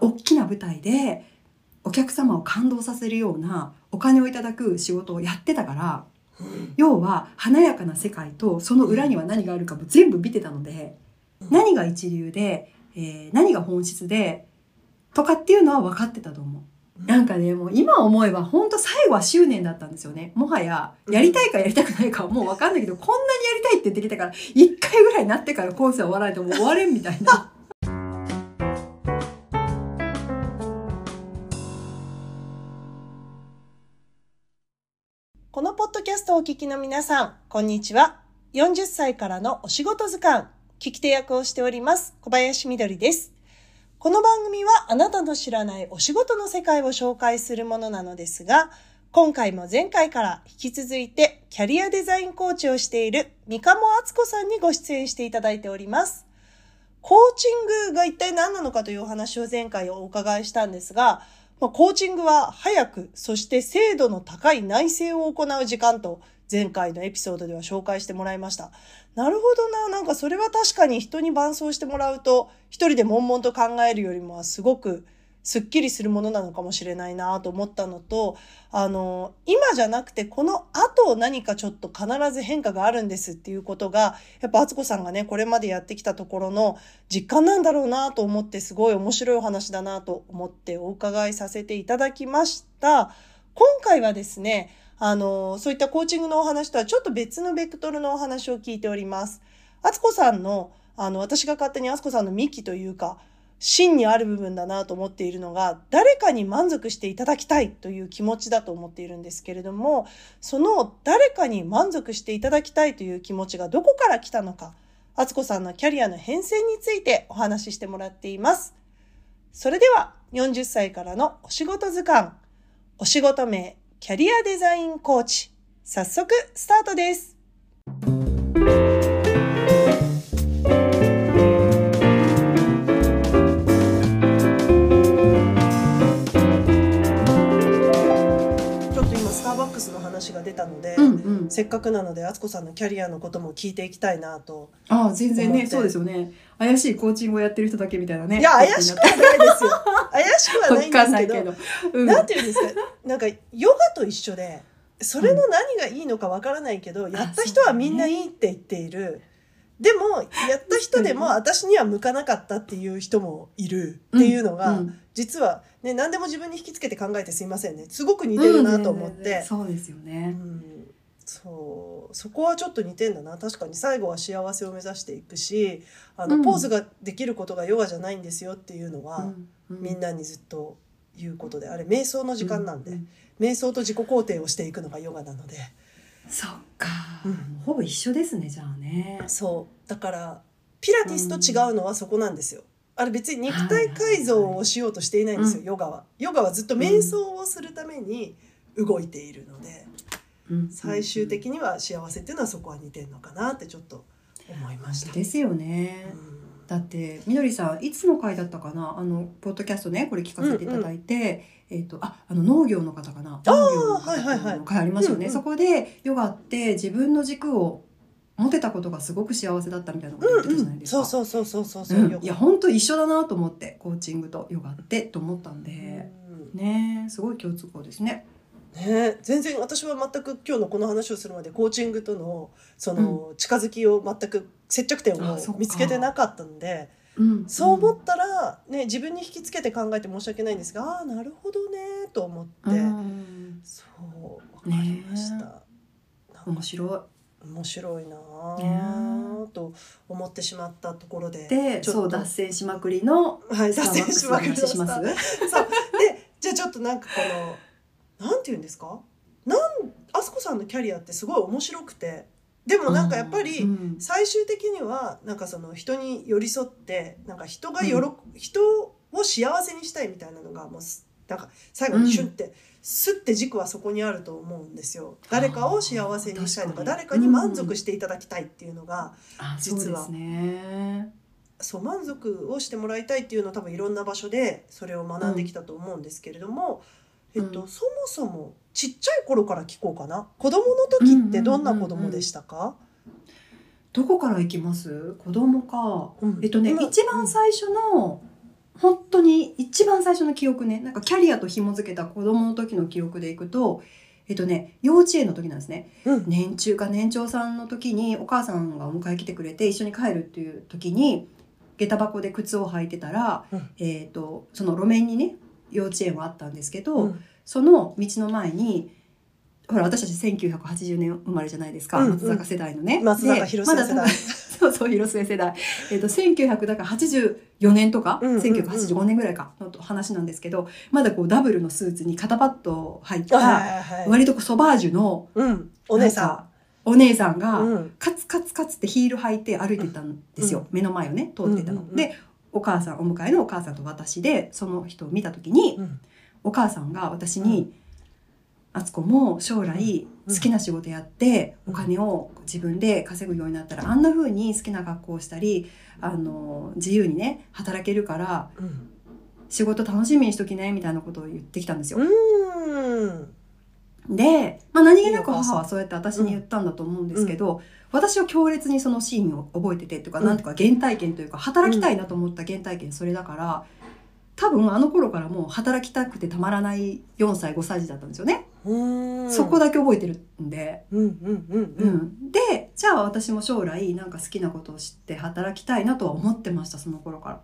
大きな舞台でお客様を感動させるようなお金をいただく仕事をやってたから要は華やかな世界とその裏には何があるかも全部見てたので何が一流で、えー何が本質でとかっていうのは分かってたと思う。なんかね、もう今思えば本当最後は執念だったんですよね。もはや、やりたいかやりたくないかはもう分かんないけど、こんなにやりたいって言ってきたから、一回ぐらいになってから今世は終わらないともう終われんみたいな。ストをお聞きの皆さん、こんにちは。40歳からのお仕事図鑑、聞き手役をしております、小林みどりです。この番組はあなたの知らないお仕事の世界を紹介するものなのですが、今回も前回から引き続いてキャリアデザインコーチをしている三鴨敦子さんにご出演していただいております。コーチングが一体何なのかというお話を前回お伺いしたんですが、まあ、コーチングは早く、そして精度の高い内政を行う時間と前回のエピソードでは紹介してもらいました。なるほどな。なんかそれは確かに人に伴走してもらうと、一人で悶々と考えるよりもすごくすっきりするものなのかもしれないなと思ったのと、あの、今じゃなくてこの後何かちょっと必ず変化があるんですっていうことが、やっぱ敦子さんがね、これまでやってきたところの実感なんだろうなと思ってすごい面白いお話だなと思ってお伺いさせていただきました。今回はですね、あの、そういったコーチングのお話とはちょっと別のベクトルのお話を聞いております。敦子さんの、あの、私が勝手に敦子さんの幹というか、真にある部分だなと思っているのが、誰かに満足していただきたいという気持ちだと思っているんですけれども、その誰かに満足していただきたいという気持ちがどこから来たのか、敦子さんのキャリアの変遷についてお話ししてもらっています。それでは、40歳からのお仕事図鑑、お仕事名、キャリアデザインコーチ。早速、スタートです。話が出たので、うんうん。せっかくなので、敦子さんのキャリアのことも聞いていきたいなと。ああ、全然ね、そうですよね。怪しいコーチングをやってる人だけみたいなね。いや、怪しくはないですよ。怪しくはないんですけど、けど。うん。なんていうんですか、なんか、ヨガと一緒で、それの何がいいのかわからないけど、やった人はみんないいって言っている。でも、やった人でも確私には向かなかったっていう人もいるっていうのが、うん。うん実はね、何でも自分に引きつけて考えてすいませんね。すごく似てるなと思って。うんそうですようね。ん。そう。そこはちょっと似てんだな。確かに最後は幸せを目指していくしあの、うん。ポーズができることがヨガじゃないんですよっていうのは、うみんなにずっと言うことであれ瞑想の時間なんで、うう瞑想と自己肯定をしていくのがヨガなのでそっか、うんほぼ一緒ですね、じゃあね。そうだからピラティスと違うのはそこなんですよ。あれ別に肉体改造をしようとしていないんですよ、うんヨガは。ヨガはずっと瞑想をするために動いているので、うん最終的には幸せっていうのはそこは似てるのかなってちょっと思いました。ですよね。うんだってみどりさんいつの回だったかな？あのポッドキャストねこれ聞かせていただいて、えっ、とああの農業の方かな？農業のはいはいはい。方の回ありますよね、うんうん。そこでヨガって自分の軸を持てたことがすごく幸せだったみたいなこと言ってたじゃないですか、そうそうそうそうそうそう、うん。いや本当一緒だなと思ってコーチングとヨガってと思ったんで、うん。ねすごい共通項ですね。ね。全然私は全く今日のこの話をするまでコーチングとのその近づきを全く接着点を見つけてなかったのでうん、そう思ったら、ね、自分に引きつけて考えて申し訳ないんですがああなるほどねと思って、うん。そう分かりました、ね面白面白いなと思ってしまったところでい。でちょっとそう脱線しまくりのはい、脱線しまくりま話しました。そう。す。でじゃあちょっとなんかこのなんて言うんですか？なんあすこさんのキャリアってすごい面白くて。でもなんかやっぱりうん最終的にはなんかその人に寄り添ってなんか人が喜、うん。人を幸せにしたいみたいなのがもうすなんか最後にシュンって、スッて軸はそこにあると思うんですよ。誰かを幸せにしたいとか誰かに満足していただきたいっていうのが、あ実は。そう満足をしてもらいたいっていうのは多分いろんな場所でそれを学んできたと思うんですけれども、うんえっと、そもそもちっちゃい頃から聞こうかな。子供の時ってどんな子供でしたか、どこから行きます？子供か。うん。えっとね、今一番最初の、本当に一番最初の記憶ね、なんかキャリアと紐付けた子供の時の記憶でいくと、えっとね、幼稚園の時なんですね。うん。年中か年長さんの時にお母さんがお迎え来てくれて一緒に帰るっていう時に下駄箱で靴を履いてたら、うん。えっ、とその路面にね幼稚園はあったんですけど、うんその道の前にほら私たち1980年生まれじゃないですか、うんうん松坂世代のね。松坂で広末世代ま そうそう広末世代。えっ、と1984年とか、うんうんうん1985年ぐらいかの話なんですけどまだこうダブルのスーツに肩パッド入っはいたはいはい。割とこうソバージュのうん。お姉さなんかお姉さんが。カツカツカツってヒール履いて歩いてたんですよ、うん目の前をね通ってたの、うんうんうんでお母さんお迎えのお母さんと私でその人を見た時に、うんお母さんが私に「あつこも将来うん好きな仕事やって、うんお金を自分で稼ぐようになったらあんな風に好きな学校をしたりあの自由にね働けるからうん。仕事楽しみにしときね」みたいなことを言ってきたんですよ。うん。で、まあ、何気なく母はそうやって私に言ったんだと思うんですけど、私は強烈にそのシーンを覚えててとか、うん。なんとか原体験というか働きたいなと思った原体験それだから多分あの頃からもう働きたくてたまらない4歳5歳児だったんですよね、うん。そこだけ覚えてるんで、うんうんうんううん。ん、でじゃあ私も将来なんか好きなことを知って働きたいなとは思ってましたその頃から。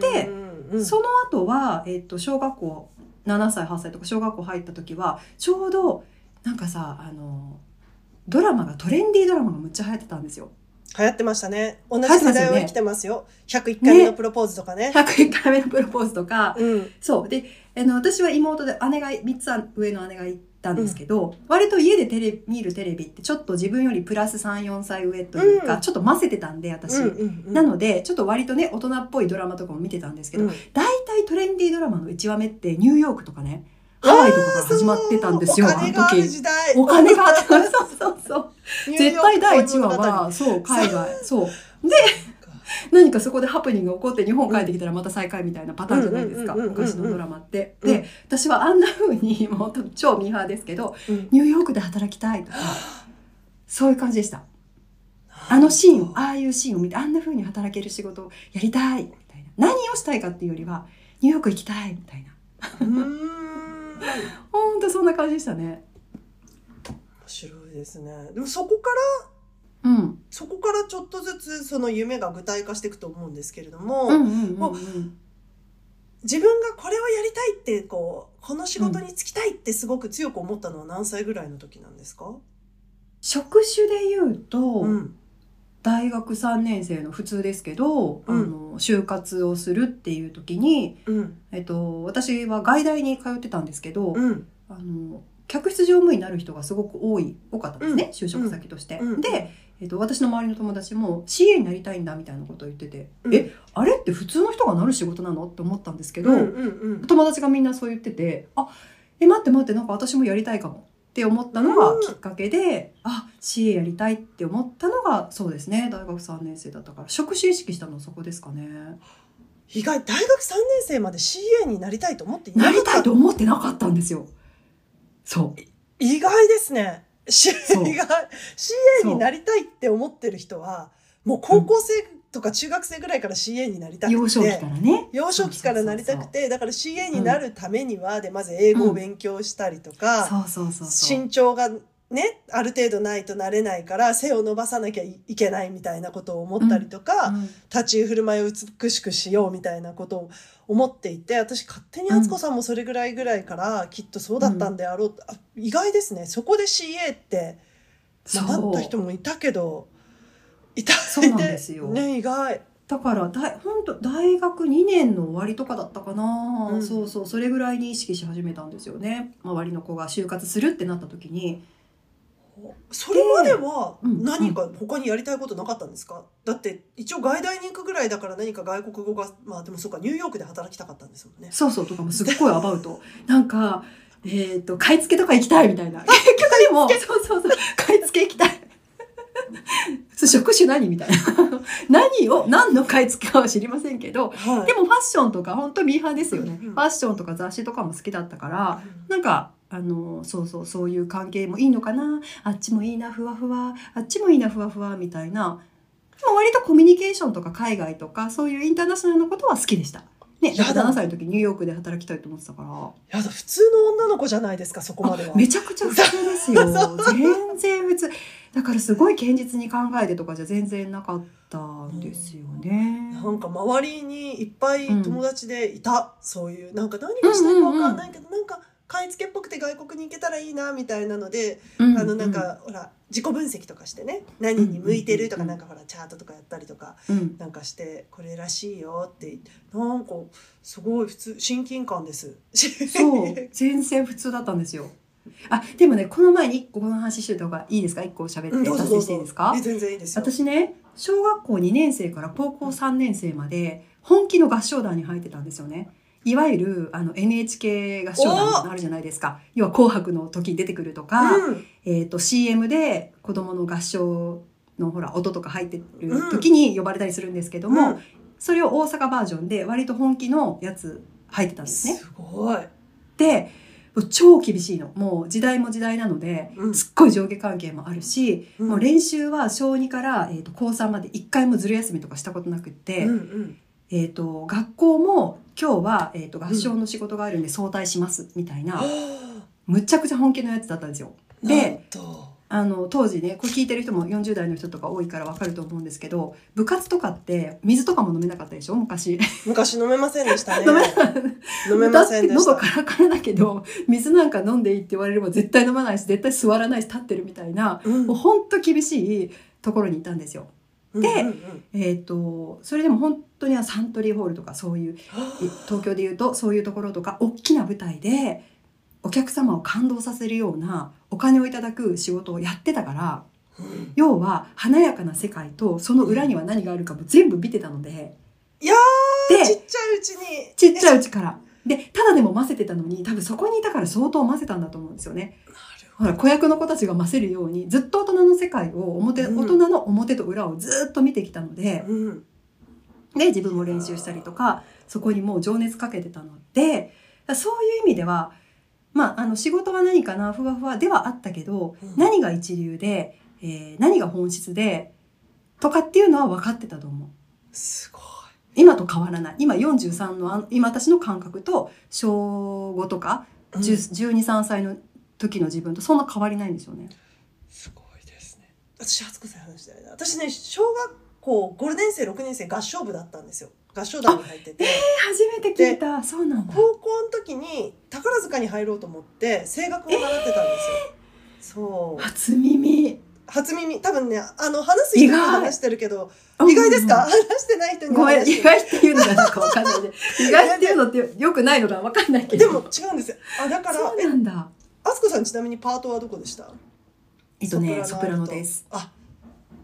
でうん、その後は、えっと小学校7歳8歳とか小学校入った時はちょうどなんかさあのドラマがトレンディードラマがむっちゃ流行ってたんですよ。流行ってましたね。同じ世代を生きてますよ。101回目のプロポーズとかね。101回目のプロポーズとか、うん。そうであの私は妹で姉が3つ上の姉がいたんですけど、割と家でテレ見るテレビってちょっと自分よりプラス34歳上というか、うん。ちょっと混ぜてたんで私。うんうんうん。なのでちょっと割とね大人っぽいドラマとかも見てたんですけど、うん。大体トレンディードラマの1話目ってニューヨークとかねハワイとかから始まってたんですよおあの金がある時。お金があってそうそうそう。絶対第1話はそう海外。そう。で 何かそこでハプニングが起こって日本帰ってきたらまた再会みたいなパターンじゃないですか昔のドラマってうんで私はあんな風にもう超ミーハーですけどうんニューヨークで働きたいとかそういう感じでしたあのシーンを、ああいうシーンを見て、あんな風に働ける仕事をやりたい、みたいな。何をしたいかっていうよりは、ニューヨーク行きたい、みたいな。ほん とそんな感じでしたね。面白いですね。でもそこから、うん。そこからちょっとずつその夢が具体化していくと思うんですけれども。自分がこれをやりたいって、こう、この仕事に就きたいってすごく強く思ったのは何歳ぐらいの時なんですか？職種で言うと、うん。大学3年生の普通ですけど、うんあの、就活をするっていう時に、うん。えっと、私は外大に通ってたんですけど、うん。あの、客室乗務員になる人がすごく多い、多かったんですね、うん就職先として。うんで、えっと、私の周りの友達も CA になりたいんだみたいなことを言ってて、うんえ、あれって普通の人がなる仕事なの？って思ったんですけど、うんうんうん。友達がみんなそう言ってて、あ、え、待って待って、なんか私もやりたいかもって思ったのがきっかけで、あ、CA やりたいって思ったのが、そうですね、大学3年生だったから、職種意識したのはそこですかね。意外、大学3年生まで CA になりたいと思っていななりかったたいと思ってなかったんですよ。そう。意外ですね。しそう意外。CA になりたいって思ってる人は、もう高校生とか中学生ぐらいから CA になりたくて。幼少期からね。幼少期からなりたくて、だから CA になるためには、で、まず英語を勉強したりとか。身長がね、ある程度ないとなれないから、背を伸ばさなきゃいけないみたいなことを思ったりとか、うん立ち居振る舞いを美しくしようみたいなことを思っていて私勝手に敦子さんもそれぐらいぐらいからきっとそうだったんであろう。と、あ意外ですね。そこで CA ってそう。なった人もいたけどいたそうなんですよ。ね意外。だから大本当大学2年の終わりとかだったかな、うん。そうそう。それぐらいに意識し始めたんですよね。周りの子が就活するってなった時にそれまではうん。何か他にやりたいことなかったんですか、だって一応外大に行くぐらいだから何か外国語がまあでもそうかニューヨークで働きたかったんですもんね。そうそうとかもすっごいアバウト。なんかえっ、と買い付けとか行きたいみたいな。結局でもそうそうそう買い付け行きたい。職種何みたいな。何を何の買い付けかは知りませんけどはい。でもファッションとか本当ミーハーですよね、うんうん。ファッションとか雑誌とかも好きだったからうん。なんか、あの、そうそう、そういう関係もいいのかな？あっちもいいな、ふわふわ。あっちもいいな、ふわふわ、みたいなも割とコミュニケーションとか海外とかそういうインターナショナルなことは好きでした。ね、やだ7歳の時ニューヨークで働きたいと思ってたから。やだ普通の女の子じゃないですかそこまではあめちゃくちゃ普通ですよ。全然普通。だからすごい堅実に考えてとかじゃ全然なかったんですよね。なんか周りにいっぱい友達でいた、そういうなんか何がしたいか分かんないけど、なんか買い付けっぽくて外国に行けたらいいなみたいなので、うあのなん、か、ほら自己分析とかしてね。何に向いてるとか、うんなんかほらチャートとかやったりとかうん、なんかしてこれらしいよって。なんかすごい普通親近感です。そう、全然普通だったんですよ。あ、でもね、この前に一個この話してた方がいいですか？一個喋うんって達成していいですか？え全然いいですよ。私ね、小学校2年生から高校3年生まで本気の合唱団に入ってたんですよね。いわゆるあの NHK 合唱団あるじゃないですか。要は紅白の時に出てくるとか、うん。えっ、と CM で子供の合唱のほら音とか入ってる時に呼ばれたりするんですけども、うん。それを大阪バージョンで割と本気のやつ入ってたんですね。すごい。で超厳しいの。もう時代も時代なので、うん。すっごい上下関係もあるし、うん。もう練習は小2から、えー、と高3まで一回もずる休みとかしたことなくって、うんうん。えー、と学校も今日は、えー、と合唱の仕事があるんで早退しますみたいな、はむちゃくちゃ本気のやつだったんですよ。でとあの当時ねこれ聞いてる人も40代の人とか多いから分かると思うんですけど部活とかって水とかも飲めなかったでしょ？昔。昔飲めませんでしたね。飲め飲めませんでした喉。カラカラだけど水なんか飲んでいいって言われれば絶対飲まないし絶対座らないし立ってるみたいな、うんもうほんと厳しいところにいたんですよ。えっ、とそれでも本当にサントリーホールとかそういうい東京でいうとそういうところとか大きな舞台でお客様を感動させるようなお金をいただく仕事をやってたからうん要は華やかな世界とその裏には何があるかも全部見てたのでいやーちっでちゃいうちに。ちっちゃいうちから。でただでも混ぜてたのに多分そこにいたから相当混ぜたんだと思うんですよね。なるほら子役の子たちが混ぜるようにずっと大人の世界を表、うん大人の表と裏をずっと見てきたのでうんで自分も練習したりとかそこにもう情熱かけてたのでそういう意味ではまああの仕事は何かなふわふわではあったけど、うん何が一流で、えー何が本質でとかっていうのは分かってたと思う。すごい。今と変わらない今43の今私の感覚と小5とかうん1 2 3歳の時の自分とそんな変わりないんですよね。すごいですね。私初子さん話したよね。私ね小学校5年生6年生合唱部だったんですよ。合唱団に入ってて。初めて聞いたそうなんだ。高校の時に宝塚に入ろうと思って声楽を習ってたんですよ。そう。初耳。初耳多分ねあの話す人話してるけどうん意外ですか、話してない人にはごめん意外っていうのがなんかわかんない。で 意外っていうのってよくないのがわかんないけど。でも違うんですよ。あだからそうえなんだ。あすこさんちなみにパートはどこでした？えっとねソプラノです。あ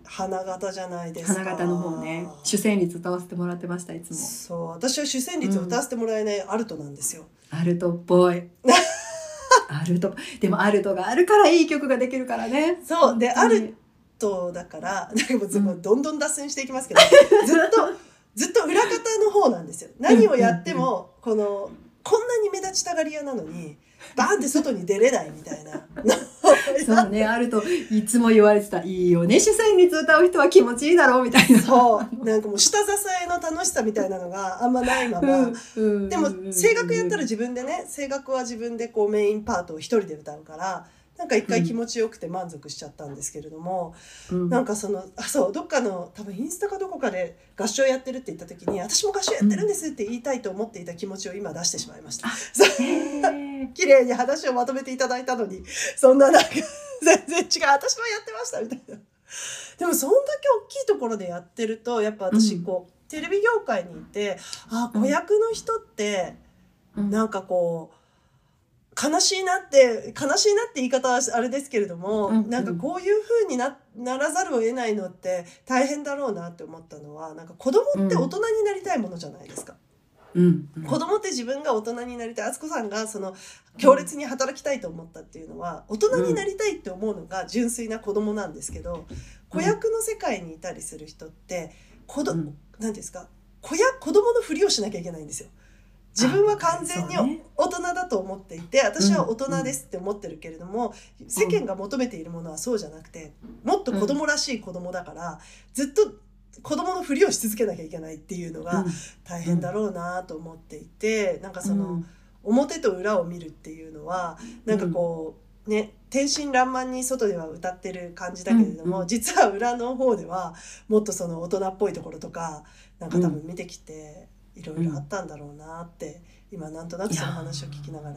花形じゃないですか。花形の方ね。主旋律歌わせてもらってましたいつも。そう私は主旋律を歌わせてもらえないアルトなんですよ、アルトっぽい。アルト。でもアルトがあるからいい曲ができるからね。そう。でアルトだからなんかもうずどんどん脱線していきますけど、ずっと ずっと裏方の方なんですよ。何をやってもこのこんなに目立ちたがり屋なのに バーンって外に出れないみたいな。そうねあるといつも言われてた「いいよね主旋律歌う人は気持ちいいだろ」うみたいな。そう。なんかもう下支えの楽しさみたいなのがあんまないまま、うんでも声楽やったら自分でね声楽は自分でこうメインパートを一人で歌うからなんか一回気持ちよくて満足しちゃったんですけれども、うん。なんかそのあそうどっかの多分インスタかどこかで合唱やってるって言った時に私も合唱やってるんですって言いたいと思っていた気持ちを今出してしまいました。綺麗に話をまとめていただいたのにそんななんか 全然違う私もやってましたみたいな。でもそんだけ大きいところでやってるとやっぱ私こう、テレビ業界にいてあ子役の人ってうん。なんかこう悲しいなって悲しいなって言い方はあれですけれども、うんうん。なんかこういう風になならざるを得ないのって大変だろうなって思ったのはなんか子供って大人になりたいものじゃないですか。うんうん。子供って自分が大人になりたい。敦子さんがその強烈に働きたいと思ったっていうのは大人になりたいって思うのが純粋な子供なんですけど子役の世界にいたりする人って子ど、うん。なんですか子や子供のふりをしなきゃいけないんですよ。自分は完全に大人だと思っていて私は大人ですって思ってるけれども世間が求めているものはそうじゃなくてもっと子供らしい子供だからずっと子供のふりをし続けなきゃいけないっていうのがうん。大変だろうなと思っていて、なんかその、うん。表と裏を見るっていうのはなんかこう、ね天真爛漫に外では歌ってる感じだけれども、実は裏の方ではもっとその大人っぽいところとかなんか多分見てきていろいろあったんだろうなって、今なんとなくその話を聞きながら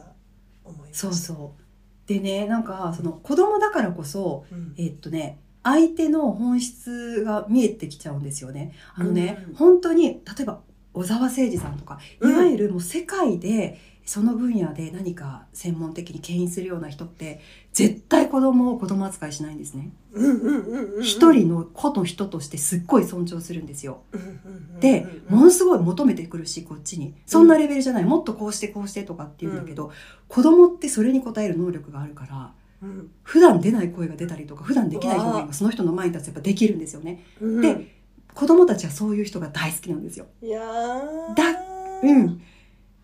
思いました。そうそう。でねなんかその子供だからこそうん。えっとね相手の本質が見えてきちゃうんですよね。あのね、うん。本当に例えば小沢誠二さんとかいうん。わゆるもう世界でその分野で何か専門的に牽引するような人って絶対子供を子供扱いしないんですね。一人の子の人としてすっごい尊重するんですよ。で、ものすごい求めてくるしこっちに。そんなレベルじゃない。もっとこうしてこうしてとかって言うんだけど、子供ってそれに応える能力があるからうん。普段出ない声が出たりとか普段できない表現がその人の前に立つとやっぱできるんですよね。うん。で子供たちはそういう人が大好きなんですよ。いやー。だうん、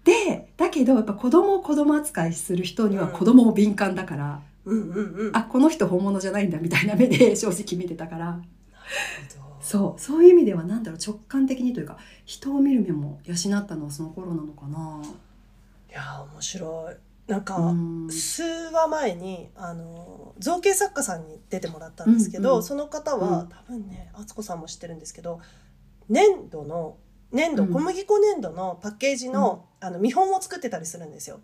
でだけどやっぱ子供を子供扱いする人にはうん。子供も敏感だから、うんうんうん。あこの人本物じゃないんだみたいな目で正直見てたから。うそう。そういう意味ではなんだろう直感的にというか人を見る目も養ったのはその頃なのかな。いやー面白い。なんか、うん。数話前にあの造形作家さんに出てもらったんですけど、うんうんその方は、うん多分ね敦子さんも知ってるんですけど粘土の粘土、うん。小麦粉粘土のパッケージの,、あの見本を作ってたりするんですよ。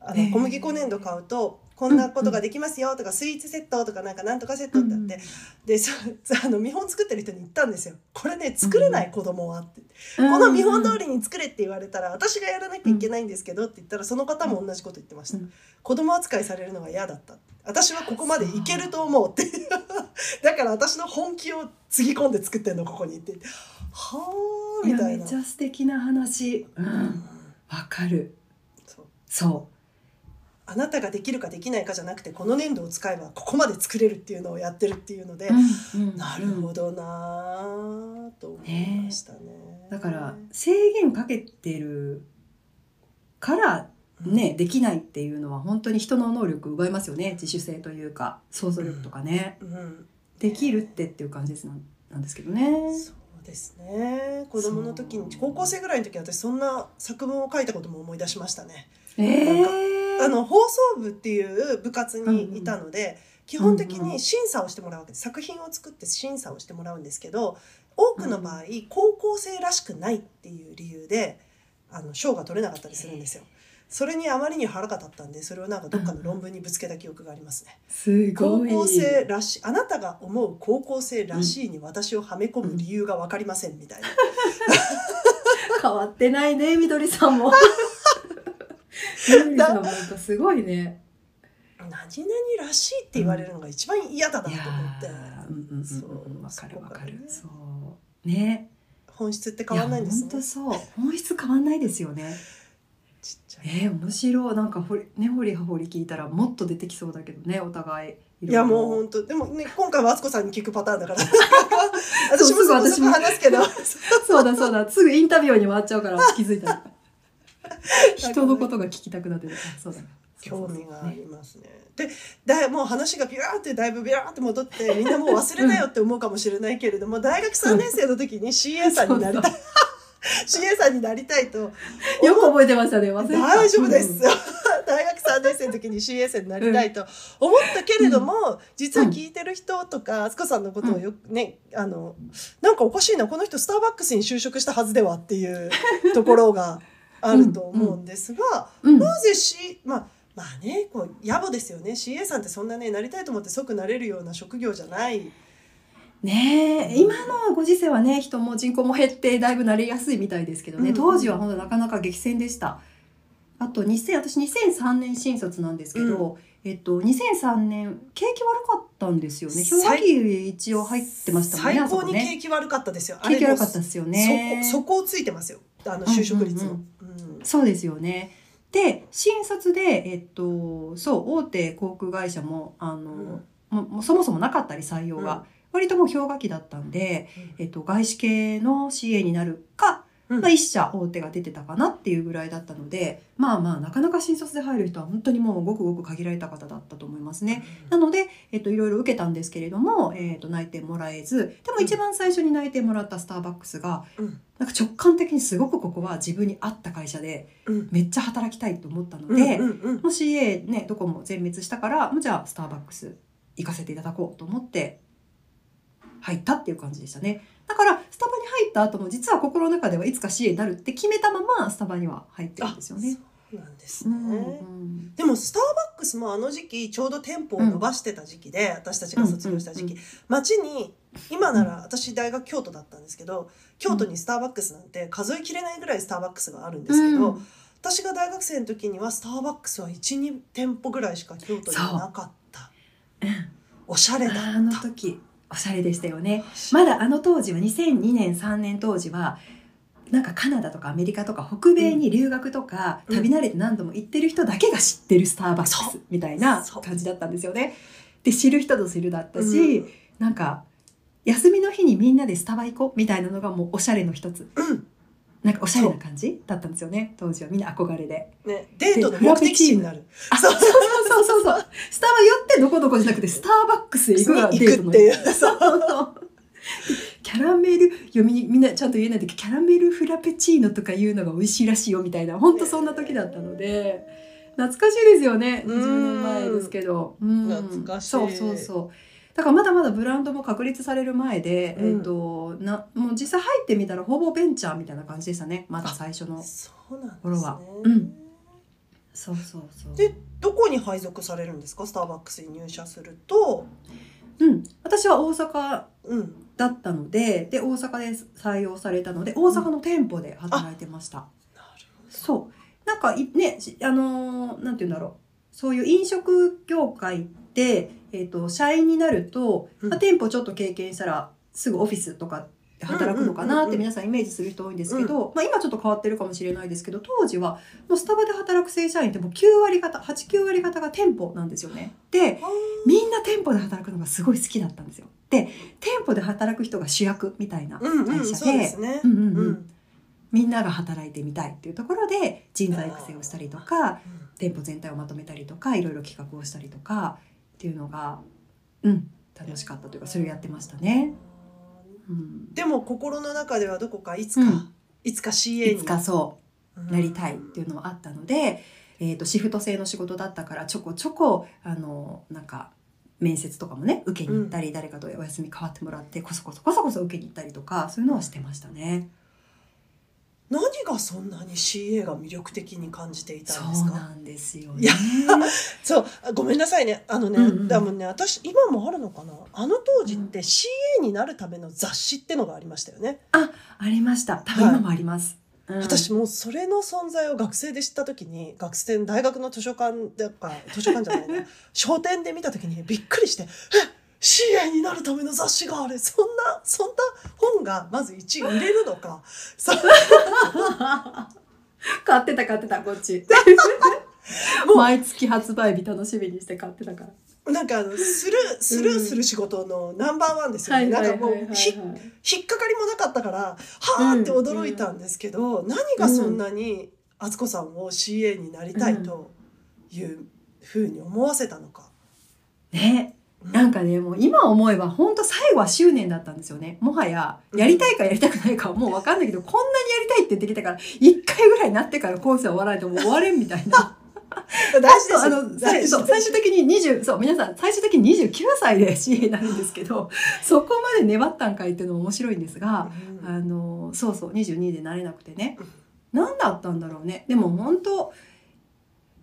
あの小麦粉粘土買うとこんなことができますよとか、スイーツセットとかなんかなんとかセットって。あって、でそ あの見本作ってる人に言ったんですよ「これね作れない子供は」って。この見本通りに作れって言われたら私がやらなきゃいけないんですけどって言ったらその方も同じこと言ってました、うん。子供扱いされるのが嫌だった。私はここまでいけると思うって。だから私の本気をつぎ込んで作ってんのここにってはあみたいな。めっちゃ素敵な話。うん。うん。わかる。そう。そあなたができるかできないかじゃなくてこの粘土を使えばここまで作れるっていうのをやってるっていうので、う。うん。なるほどなあと思いましたね。だから制限かけてるからね、できないっていうのは本当に人の能力奪いますよね。自主性というか想像力とかね、うん。できるってっていう感じですなんなんですけどね。そうですね。子供の時に高校生ぐらいの時私そんな作文を書いたことも思い出しましたね。えー、あの放送部っていう部活にいたので、基本的に審査をしてもらうわけです。作品を作って審査をしてもらうんですけど多くの場合、高校生らしくないっていう理由であの賞が取れなかったりするんですよ。それにあまりに腹が立ったんでそれをなんかどっかの論文にぶつけた記憶がありますね。すごい。高校生らしいあなたが思う高校生らしいに私をはめ込む理由が分かりませんみたいな。変わってないねみどりさんも。みどりさんもなんかすごいね。何々らしいって言われるのが一番嫌だなと思って、そううんわかるわかる。そうね。本質って変わんないんですね。や本当そう。本質変わんないですよねちっちゃいえー、面白い。なんかほりねほりはほり聞いたらもっと出てきそうだけどねお互い。いやもうう本当でもね今回は敦子さんに聞くパターンだから。私もそうそこそこ私も。話すけど。そうだそうだ。すぐインタビューに回っちゃうから気づいた。ら 人のことが聞きたくなってそうだ興味があねりますね。でだもう話がビューってだいぶビューって戻ってみんなもう忘れなよって思うかもしれないけれども、大学3年生の時に CA さんになりたい CA さんになりたいと。よく覚えてましたね忘れ大丈夫です、うん 大学3年生の時に CA 生になりたいと思ったけれども、実は聞いてる人とかあつこさんのことをよくね、あのなんかおかしいなこの人スターバックスに就職したはずではっていうところが あると思うんですが、うん。なぜ C まあまあねこう野暮ですよね。CA さんってそんなねなりたいと思って即なれるような職業じゃないねえ今のご時世はね人も人口も減ってだいぶなりやすいみたいですけどね、うん当時は本当なかなか激戦でした。あと2000私2003年新卒なんですけど、えっと2003年景気悪かったんですよね。氷河期一応入ってましたもんね最高に景気悪かったですよ。あ景気れも悪かったですよね。そこそこをついてますよ。あの就職率の。ううんんそうですよね。で新卒でえっとそう大手航空会社もあの、もうもうそもそもなかったり採用が、うん割ともう氷河期だったんで、えっと、外資系の CA になるかうん。まあ、1社大手が出てたかなっていうぐらいだったのでまあまあなかなか新卒で入る人は本当にもうごくごく限られた方だったと思いますね。なので、えっと、いろいろ受けたんですけれども、えっと、内定もらえずでも一番最初に内定もらったスターバックスがうん。なんか直感的にすごくここは自分に合った会社でうん。めっちゃ働きたいと思ったのうんで、もう CA ねどこも全滅したからもうじゃあスターバックス行かせていただこうと思って入ったっていう感じでしたね。だからスタバに入った後も実は心の中ではいつか CA になるって決めたままスタバには入ってるんですよね。なんですね。うんうん。でもスターバックスもあの時期ちょうど店舗を伸ばしてた時期で、私たちが卒業した時期、うん街に今なら私大学京都だったんですけど京都にスターバックスなんて数えきれないぐらいスターバックスがあるんですけど、うん。私が大学生の時にはスターバックスは12店舗ぐらいしか京都にはなかった。おしゃれだった。あの時おしゃれでしたよね。まだあの当時は2002年3年当時はなんかカナダとかアメリカとか北米に留学とか、うん。旅慣れて何度も行ってる人だけが知ってるスターバックそスみたいな感じだったんですよね。で知る人ぞ知るだったし、うん。なんか休みの日にみんなでスタバ行こうみたいなのがもうおしゃれの一つ。うんなんかおしゃれな感じだったんですよね当時はみんな憧れで。ね、デートの目的地になる。あそう。そうそうそうそう。スタバ寄ってどこどこじゃなくてスターバックスへ行くがにデートのっていう。そう。キャラメル読みにみんなちゃんと言えないでキャラメルフラペチーノとかいうのが美味しいらしいよみたいな本当そんな時だったので。懐かしいですよね。うん。20年前ですけど。うん。懐かしい。そうそうそうだからまだまだブランドも確立される前で、うん。えっとなもう実際入ってみたらほぼベンチャーみたいな感じでしたねまだ最初の。そうなん頃はですね、うん。そうそうそう。でどこに配属されるんですか？スターバックスに入社すると。うん。私は大阪うん。だったのでで大阪で採用されたので大阪の店舗で働いてました、なるそう。なんかいねしあのーなんて言うんだろうそういう飲食業界って、えー、と社員になると、うん。まあ、店舗ちょっと経験したらすぐオフィスとかで働くのかなって皆さんイメージする人多いんですけど、まあ、今ちょっと変わってるかもしれないですけど当時はもうスタバで働く正社員ってもう9割方89割方が店舗なんですよね。でみんな店舗で働くのがすごい好きだったんですよ。で店舗で働く人が主役みたいな会社でうん。うん。みんなが働いてみたいっていうところで人材育成をしたりとかうん店舗全体をまとめたりとかいろいろ企画をしたりとかっていうのがうん楽しかったというかそれをやってましたね。うん、でも心の中ではどこかいつか、うんいつか CA にいつかそううんなりたいっていうのはあったので、えー、とシフト制の仕事だったからちょこちょこあのなんか面接とかもね受けに行ったり、誰かとお休み変わってもらってこそこそこそこそ受けに行ったりとかそういうのはしてましたね。何がそんなに CA が魅力的に感じていたんですか？そうなんですよね。いや そうあごめんなさいね。あのね、うんうん。多分ね私今もあるのかな？あの当時って CA になるための雑誌ってのがありましたよね、ありました。多分今もあります。うん。私もうそれの存在を学生で知った時に学生大学の図書館だか図書館じゃないな。書店で見た時にびっくりして「え CA になるための雑誌があれ。そんなそんな本がまず1位売れるのか。そ 買ってた買ってたこっち。もう。毎月発売日楽しみにして買ってたから。なんかあのスルースルーする仕事のナンバーワンですよね、なんかもうひ引っかかりもなかったからはあって驚いたんですけど、何がそんなに敦子さんを CA になりたいというふうに思わせたのか。ね。なんかねもう今思えば本当最後は執念だったんですよね。もはややりたいかやりたくないかはもう分かんないけど、こんなにやりたいって言ってきたから1回ぐらいなってからコースは終わらないともう終われんみたいな。大事ですあの最そう最終的に20そう皆さん最終的に29歳で CA になるんですけど そこまで粘ったんかいっていうのも面白いんですが、うん。あのそうそう22でなれなくてね。うん何だったんだろうね。でも本当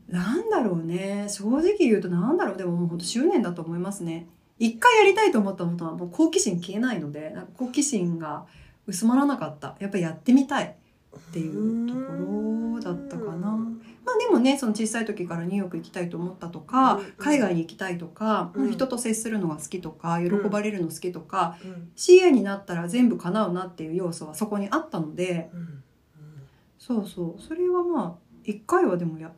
なんだろうね。正直言うとなんだろう。でももう本当執念だと思いますね。一回やりたいと思ったことはもう好奇心消えないのでなんか好奇心が薄まらなかった。やっぱりやってみたい。っていうところだったかな。まあでもねその小さい時からニューヨーク行きたいと思ったとか、うん海外に行きたいとか、うん。人と接するのが好きとか喜ばれるの好きとか、うん。CA になったら全部叶うなっていう要素はそこにあったので。うん。そうそう。それはまあ一回はでもや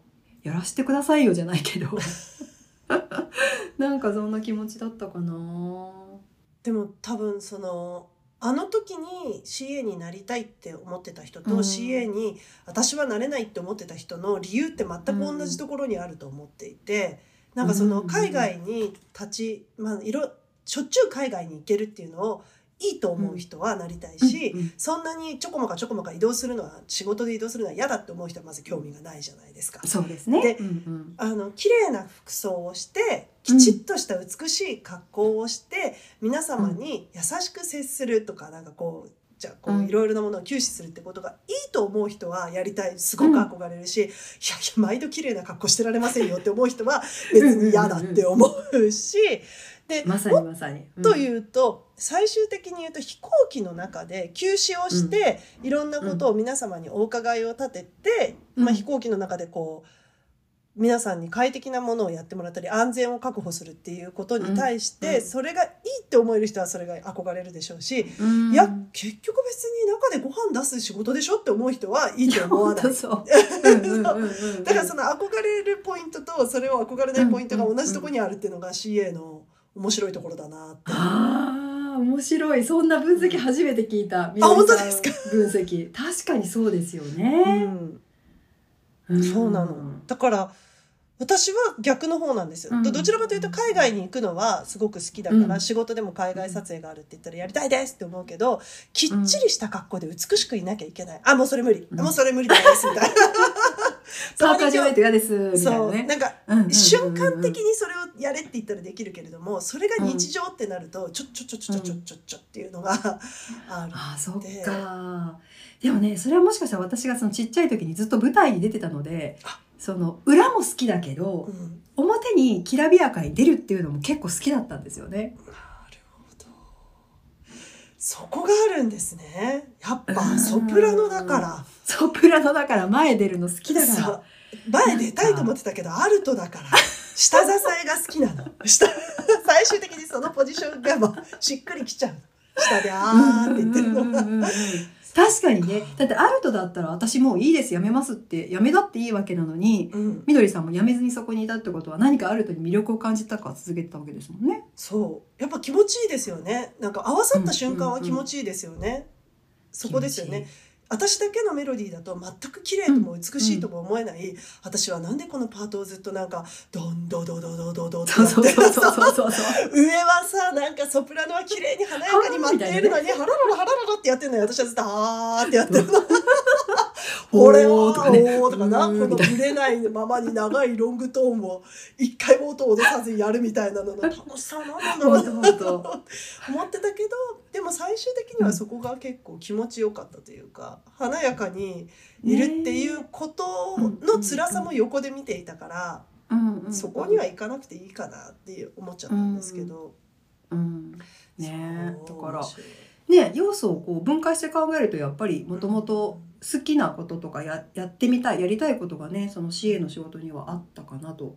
やらしてくださいよじゃないけど。なんかそんな気持ちだったかな。でも多分そのあの時に CA になりたいって思ってた人と、うん。CA に私はなれないって思ってた人の理由って全く同じところにあると思っていて、なんかそのうん。海外に立ち、まあ、いろしょっちゅう海外に行けるっていうのをいいと思う人はなりたいし、うんうんそんなにちょこまかちょこまか移動するのは仕事で移動するのは嫌だって思う人はまず興味がないじゃないですか。そうですね。でうんうんあの綺麗な服装をしてきちっとした美しい格好をして、皆様に優しく接するとかなんかこうじゃあこううんいろいろなものを吸収するってことがいいと思う人はやりたいすごく憧れるし、いやいや毎度綺麗な格好してられませんよって思う人は別に嫌だって思うし。でまさにまさに。うん。というと最終的に言うと飛行機の中で休止をして、いろんなことを皆様にお伺いを立てて、うん。まあ、飛行機の中でこう皆さんに快適なものをやってもらったり安全を確保するっていうことに対して、うん。うんそれがいいって思える人はそれが憧れるでしょうし、うん。いや結局別に中でご飯出す仕事でしょって思う人はいいと思わない。そう。うんうんうんうん だからその憧れるポイントとそれを憧れないポイントが同じところにあるっていうのが CA の面白いところだなって。ああ面白いそんな分析初めて聞いた。みあ本当ですか？分析確かにそうですようね。んんそうなの。だから、私は逆の方なんですよ。うんどどちらかというと海外に行くのはすごく好きだから、うん仕事でも海外撮影があるって言ったらやりたいですって思うけど、きっちりした格好で美しくいなきゃいけない。あ、もうそれ無理。もうそれ無理です。みたいな。パーカーじゃないと嫌ですみたいな、ね、そうなんか、瞬間的にそれをやれって言ったらできるけれどもそれが日常ってなると、ちょ、ちょちょちょちょちょちょちょっていうのがあるあそっかでもねそれはもしかしたら私がそのちっちゃい時にずっと舞台に出てたのでその裏も好きだけど、うん、表にきらびやかに出るっていうのも結構好きだったんですよね。そこがあるんですね。やっぱソプラノだから。ソプラノだから前出るの好きだから。前出たいと思ってたけど、アルトだから。下支えが好きなの。下、最終的にそのポジションがもうしっくりきちゃうの。下であーって言ってるのが。うんうんうんうん確かにねだってアルトだったら私もういいですやめますってやめだっていいわけなのにうん、みどりさんもやめずにそこにいたってことは何かアルトに魅力を感じたから続けてたわけですもんね。そう。やっぱ気持ちいいですよね。なんか合わさった瞬間は気持ちいいですよね。そこですよね。私だけのメロディーだと全く綺麗とも美しいとも思えない、私はなんでこのパートをずっとなんかドンドドドドドドって。上はさなんかソプラノは綺麗に華やかに舞っているのにハラララハラララってやってるのに私はずっとあーってやってるの。俺はおかね。おーとかなこのうーん。みたいぶれないままに長いロングトーンを一回も音を落とさずにやるみたいなのの楽しさなんだろう本な当本当。思ってたけどでも最終的にはそこが結構気持ちよかったというか華やかにいるっていうことの辛さも横で見ていたからうん。うん。そこには行かなくていいかなって思っちゃったんですけど。うん。ねえ。だそう。からね要素をこう分解して考えるとやっぱりもともと好きなこととかややってみたいやりたいことがねその CA の仕事にはあったかなと。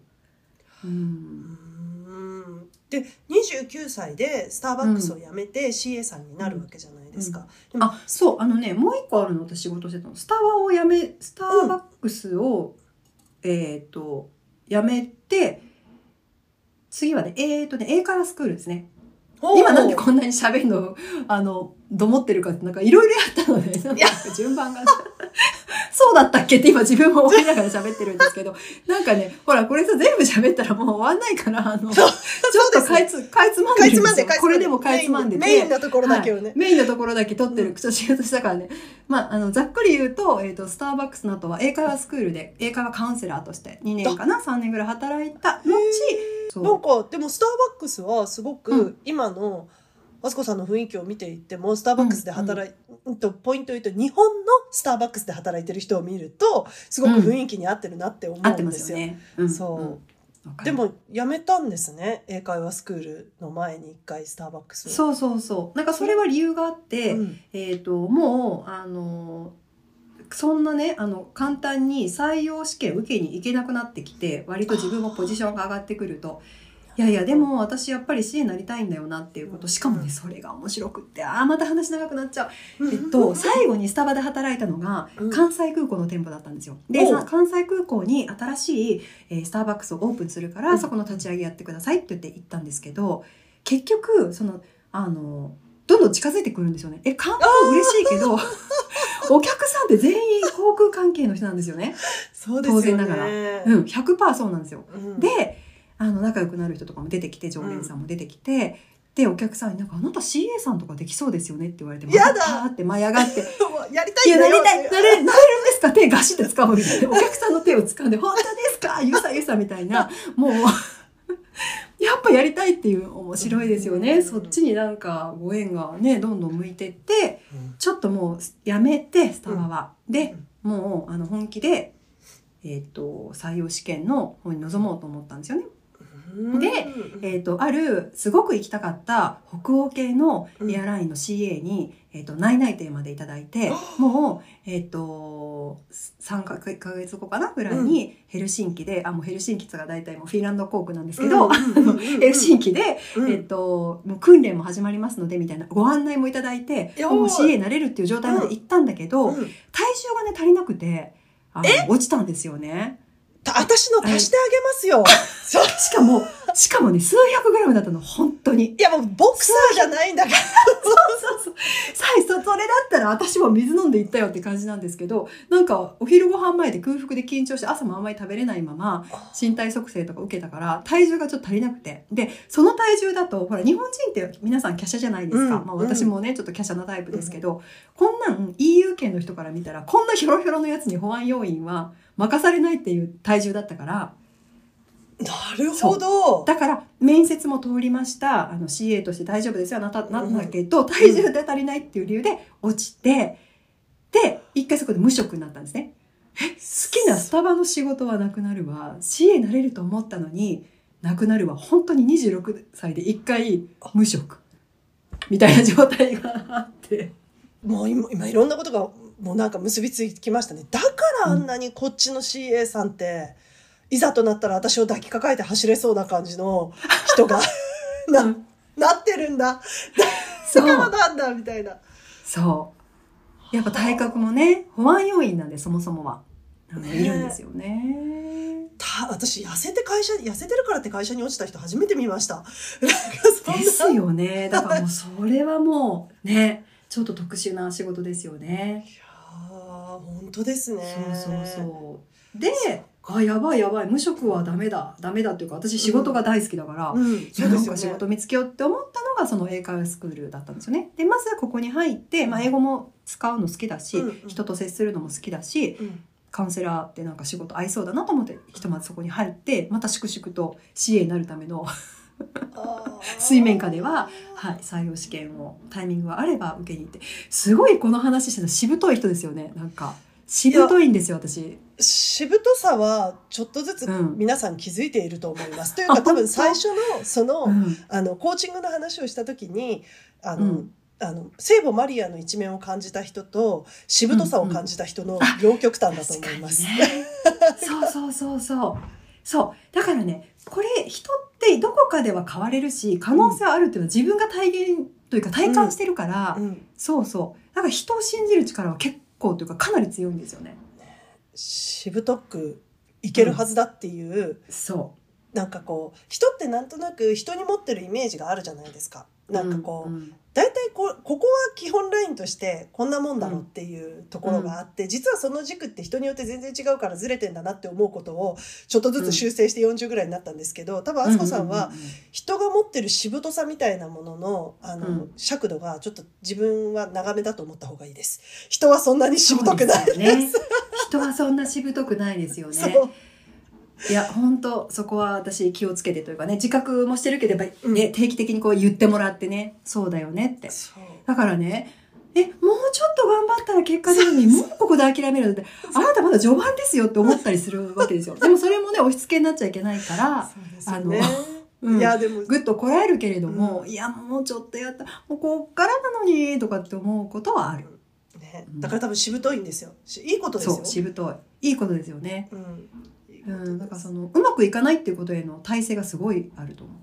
う、うんん。で29歳でスターバックスを辞めて CA さんになるわけじゃないですか。でもあそう。あのねもう一個あるの私仕事してたの。スタバをやめスターバックスを、えっ、とやめて次はねえっ、とね英会話スクールですね。今なんでこんなに喋るの？あのどもってるかってなんかいろいろやったので、なんか順番が。そうだったっけって今自分も思いながら喋ってるんですけどなんかねほらこれさ全部喋ったらもう終わんないからあのちょっとかいつかいつまんでるんですよ。これでもかいつまんでてメインなところだけをね。はい。メインのところだけ取ってるうんちょっと仕事したからね、まあ、あのざっくり言うと,、えー、とスターバックスの後は英会話スクールで英会話カウンセラーとして2年かな3年ぐらい働いた後なんかでもスターバックスはすごうく今のあすこさんの雰囲気を見ていてもスターバックスで働い、うんとポイントを言うと日本のスターバックスで働いてる人を見るとすごく雰囲気に合ってるなって思合ってまうんですすよ。うん。そう、うん。わかるでも辞めたんですね。英会話スクールの前に一回スターバックス。を。そうそうそう。なんかそれは理由があって、うん。えっ、ともうあのそんなねあの簡単に採用試験受けに行けなくなってきて割と自分もポジションが上がってくるといやいやでも私やっぱり CA になりたいんだよなっていうこと。しかもねそれが面白くって。ああまた話長くなっちゃう。えっと、最後にスタバで働いたのがうん。関西空港の店舗だったんですよ。で、関西空港に新しい、えースターバックスをオープンするから、うん。そこの立ち上げやってくださいって言って行ったんですけど、結局、その、あの、どんどん近づいてくるんですよね。え、観光嬉しいけど、お客さんって全員航空関係の人なんですよね。そうですよね。当然ながら。うん、100%そうなんですよ。うん、で、あの、仲良くなる人とかも出てきて、常連さんも出てきて、で、お客さんになんか、あなた CA さんとかできそうですよねって言われて、やだ。って舞い上がって、やりたいんだよ。なりたい、なれ、るんですか？手ガシって掴むみたいな。お客さんの手を掴んで、本当ですか？ゆさゆさみたいな、もう、やっぱやりたいっていう面白いですよね。うん。そっちになんかご縁がね、どんどん向いてって、うん。ちょっともうやめて、スタバは。でうん、もう、あの、本気で、えっ、と、採用試験の方に臨もうと思ったんですよね。でえっ、と、ある、すごく行きたかった北欧系のエアラインの CA に、えっ、と、内々定までいただいて、もう、えっ、と、3かヶ月後かなぐらいにヘルシンキで、あ、もうヘルシンキって言ったら大体もうフィンランド航空なんですけど、ヘルシンキで、うん。えっ、と、もう訓練も始まりますので、みたいなご案内もいただいて、もう CA になれるっていう状態まで行ったんだけど、うん。体重がね、足りなくて、あの落ちたんですよね。た私の足してあげますよ。そうしかも、しかもね、数百グラムだったの、本当に。いやもうボクサーじゃないんだから。そうそうそう。さい、そ、それだったら私も水飲んでいったよって感じなんですけど、なんかお昼ご飯前で空腹で緊張して朝もあんまり食べれないまま身体測定とか受けたから体重がちょっと足りなくて。で、その体重だと、ほら日本人って皆さん華奢じゃないですか。うんまあ私もね、ちょっと華奢なタイプですけど、こんなん EU 圏の人から見たら、こんなヒョロヒョロのやつに保安要員は任されないっていう体重だったから、なるほど。だから面接も通りました。あの CA として大丈夫ですよ。あなたなんだけど体重で足りないっていう理由で落ちてで一回そこで無職になったんですね。え好きなスタバの仕事はなくなるわ。CA になれると思ったのになくなるわ。本当に26歳で一回無職。みたいな状態があって。もう今今いろんなことがもうなんか結びついてきましたね。だからあんなにこっちの CA さんって、いざとなったら私を抱きかかえて走れそうな感じの人が ななってるんだ。そだからうなんだみたいな。そうやっぱ体格もね保安要員なんでそもそもはねいるんですよねた私痩せて会社痩せてるからって会社に落ちた人初めて見ました。ですよね。だからもうそれはもうね、ちょっと特殊な仕事ですよね。本当ですね。そうそうそう。で、あ、やばいやばい、無職はダメだ、ダメだっていうか、私仕事が大好きだから、うん、いやなんか仕そうですよね。事見つけようって思ったのがその英会話スクールだったんですよね。で、まずはここに入って、まあ英語も使うの好きだし、うんうん人と接するのも好きだし、うんカウンセラーってなんか仕事合いそうだなと思って、ひとまずそこに入って、また粛々と CA になるための 水面下では、はい、採用試験をタイミングがあれば受けに行って。すごいこの話してるのしぶとい人ですよね。なんかしぶといんですよ私。しぶとさはちょっとずつうん。皆さん気づいていると思います。というか多分最初のその,、うん。あのコーチングの話をした時にあの、うん。あの聖母マリアの一面を感じた人としぶとさを感じた人の両極端だと思います。確かにね。そうそうそうそうそう。だからねこれ人ってどこかでは変われるし可能性はあるっていうのは自分が体現というか体感してるから、うん。そうそう。だから人を信じる力は結構というかかなり強いんですよね。しぶとくいけるはずだっていう、そなんかこう人ってなんとなく人に持ってるイメージがあるじゃないですか。うなんかこう、んん。大体こここは基本ラインとしてこんなもんだろうっていうところがあって、実はその軸って人によって全然違うからずれてんだなって思うことをちょっとずつ修正して40ぐらいになったんですけど多分あすこさんはうううう人が持ってるしぶとさみたいなもののあの、うん。尺度がちょっと自分は長めだと思った方がいいです。人はそんなにしぶとくないそうですよね。人はそんなしぶとくないですよね。いや本当そこは私気をつけてというかね自覚もしてるけどやっぱりね、うん。定期的にこう言ってもらってねそうだよねって。だからねえもうちょっと頑張ったら結果出るのにもうここで諦めるのってあなたまだ序盤ですよって思ったりするわけですよ。でもそれもね押し付けになっちゃいけないからそうですよね。うんいやでも。ぐっとこらえるけれども、うん。いやもうちょっとやったもうこっからなのにとかって思うことはある。ね、だから多分しぶといんですよ。しいいことですよ。そうしぶとい。いいことですよね。うん。うん、だとですからそのうまくいかないっていうことへの体制がすごいあると思う。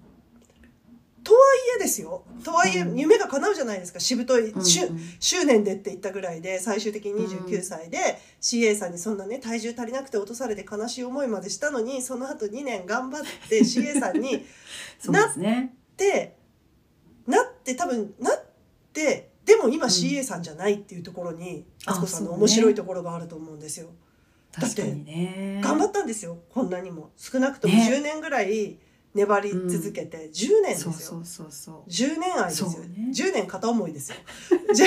嫌ですよ。とはいえ、うん夢が叶うじゃないですか。しぶとい、うんうん執念でって言ったぐらいで、最終的にうん29歳で、CA さんにそんなね、体重足りなくて落とされて悲しい思いまでしたのに、その後2年頑張って CA さんに そうですね。で、なって多分、なっってでも今 CA さんじゃないっていうところに、ああつこさんの面白いところがあると思うんですよ。確かにね。頑張ったんですよ。こんなにも。少なくともね。10年ぐらい粘り続けて、10年ですよ。そうそうそうそう。10年愛ですよ、ね。10年片思いですよ。10,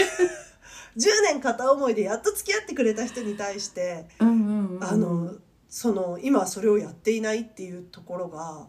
10年片思いでやっと付き合ってくれた人に対して、うんうんうん。あのその今それをやっていないっていうところが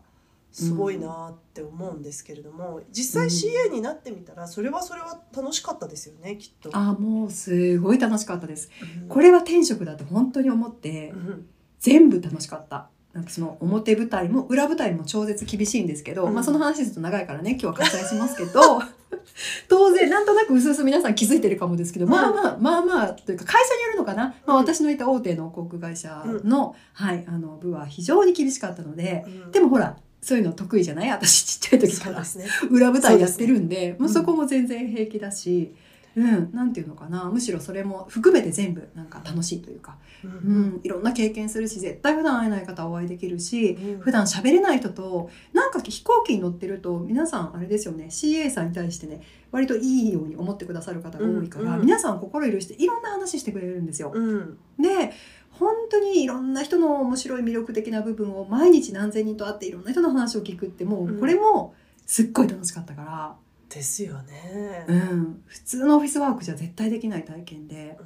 すごいなって思うんですけれども、実際 CA になってみたらそれはそれは楽しかったですよねきっと。あもうすごい楽しかったです。うん。これは天職だって本当に思ってうん。全部楽しかった。なんかその表舞台も裏舞台も超絶厳しいんですけど、うん。まあその話すると長いからね今日は割愛しますけど 当然なんとなくうすうす皆さん気づいてるかもですけど、まあまあまあまあというか会社によるのかな、まあ、うん私のいた大手の航空会社の,、はい、あの部は非常に厳しかったのでうん。でもほらそういうの得意じゃない？私ちっちゃい時から。ね。裏舞台やってるんで。そね。もうそこも全然平気だし、うん、なんていうのかな。むしろそれも含めて全部なんか楽しいというか、ううん。ん、いろんな経験するし絶対普段会えない方お会いできるしうん。普段喋れない人となんか飛行機に乗ってると皆さんあれですよね。CA さんに対してね割といいように思ってくださる方が多いから、うんうん。皆さん心許していろんな話してくれるんですよ。うん。で本当にいろんな人の面白い魅力的な部分を毎日何千人と会っていろんな人の話を聞くってもうこれもすっごい楽しかったから。ですよね。うん、普通のオフィスワークじゃ絶対できない体験で、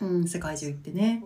うん。うん、世界中行ってね。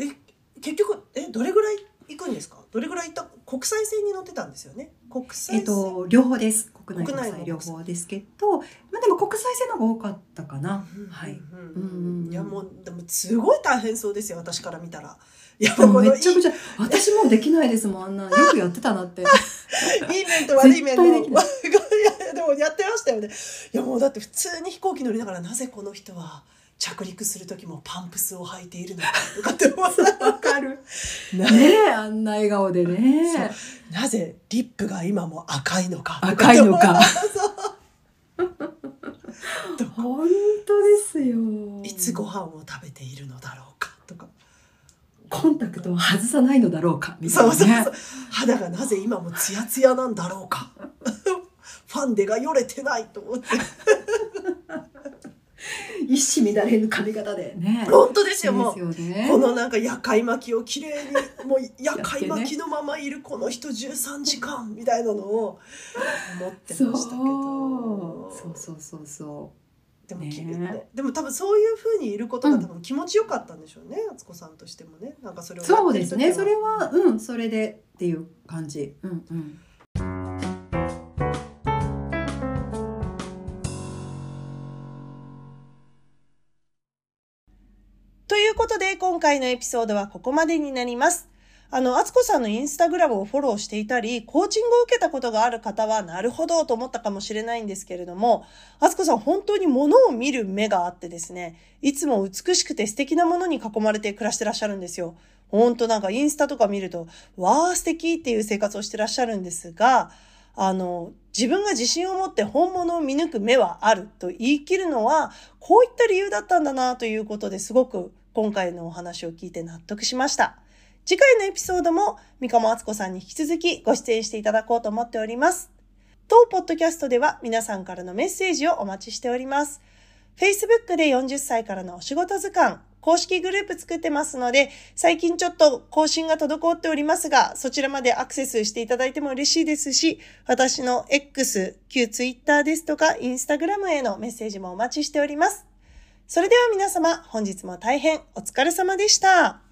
え結局えどれぐらい行くんですか？どれぐらい行った？国際線に乗ってたんですよね？国際線、えっと両方です。国内国際両方ですけど、まあ、でも国際線の方が多かったかな、うんはい。うんいやもうでもすごい大変そうですよ私から見たら。いやでもこのいい。めちゃくちゃ私もうできないですもんあんな。よくやってたなって。いい面と悪い面 いやでもやってましたよね。いやもうだって普通に飛行機乗りながらなぜこの人は着陸する時もパンプスを履いているのかとかってわかるねえ。あんな笑顔でね。なぜリップが今も赤いのか赤いのか。そう。本当ですよ。いつご飯を食べているのだろうかとか。コンタクトを外さないのだろうかみたいそうなねそうそう。肌がなぜ今もツヤツヤなんだろうか。ファンデがよれてないと思って一糸乱れぬ髪型で。ね。本当ですよもう。このなんか夜会巻きをきれいにもう夜会巻きのままいるこの人13時間みたいなのを思ってましたけど。そう。そうそうそでもね。でも多分そういうふうにいることが多分気持ちよかったんでしょうね敦子さんとしてもね。なんかそれをうそうですね。それはうんそれでっていう感じ。うんうんことで、今回のエピソードはここまでになります。あの、あつこさんのインスタグラムをフォローしていたり、コーチングを受けたことがある方は、なるほどと思ったかもしれないんですけれども、あつこさん本当に物を見る目があってですね、いつも美しくて素敵なものに囲まれて暮らしてらっしゃるんですよ。本当なんかインスタとか見ると、わー素敵っていう生活をしてらっしゃるんですが、あの、自分が自信を持って本物を見抜く目はあると言い切るのは、こういった理由だったんだなということですごく今回のお話を聞いて納得しました。次回のエピソードも三鴨敦子さんに引き続きご出演していただこうと思っております。当ポッドキャストでは皆さんからのメッセージをお待ちしております。Facebook で40歳からのお仕事図鑑公式グループ作ってますので、最近ちょっと更新が滞っておりますが、そちらまでアクセスしていただいても嬉しいですし、私の X、旧 Twitter ですとか Instagram へのメッセージもお待ちしております。それでは皆様、本日も大変お疲れ様でした。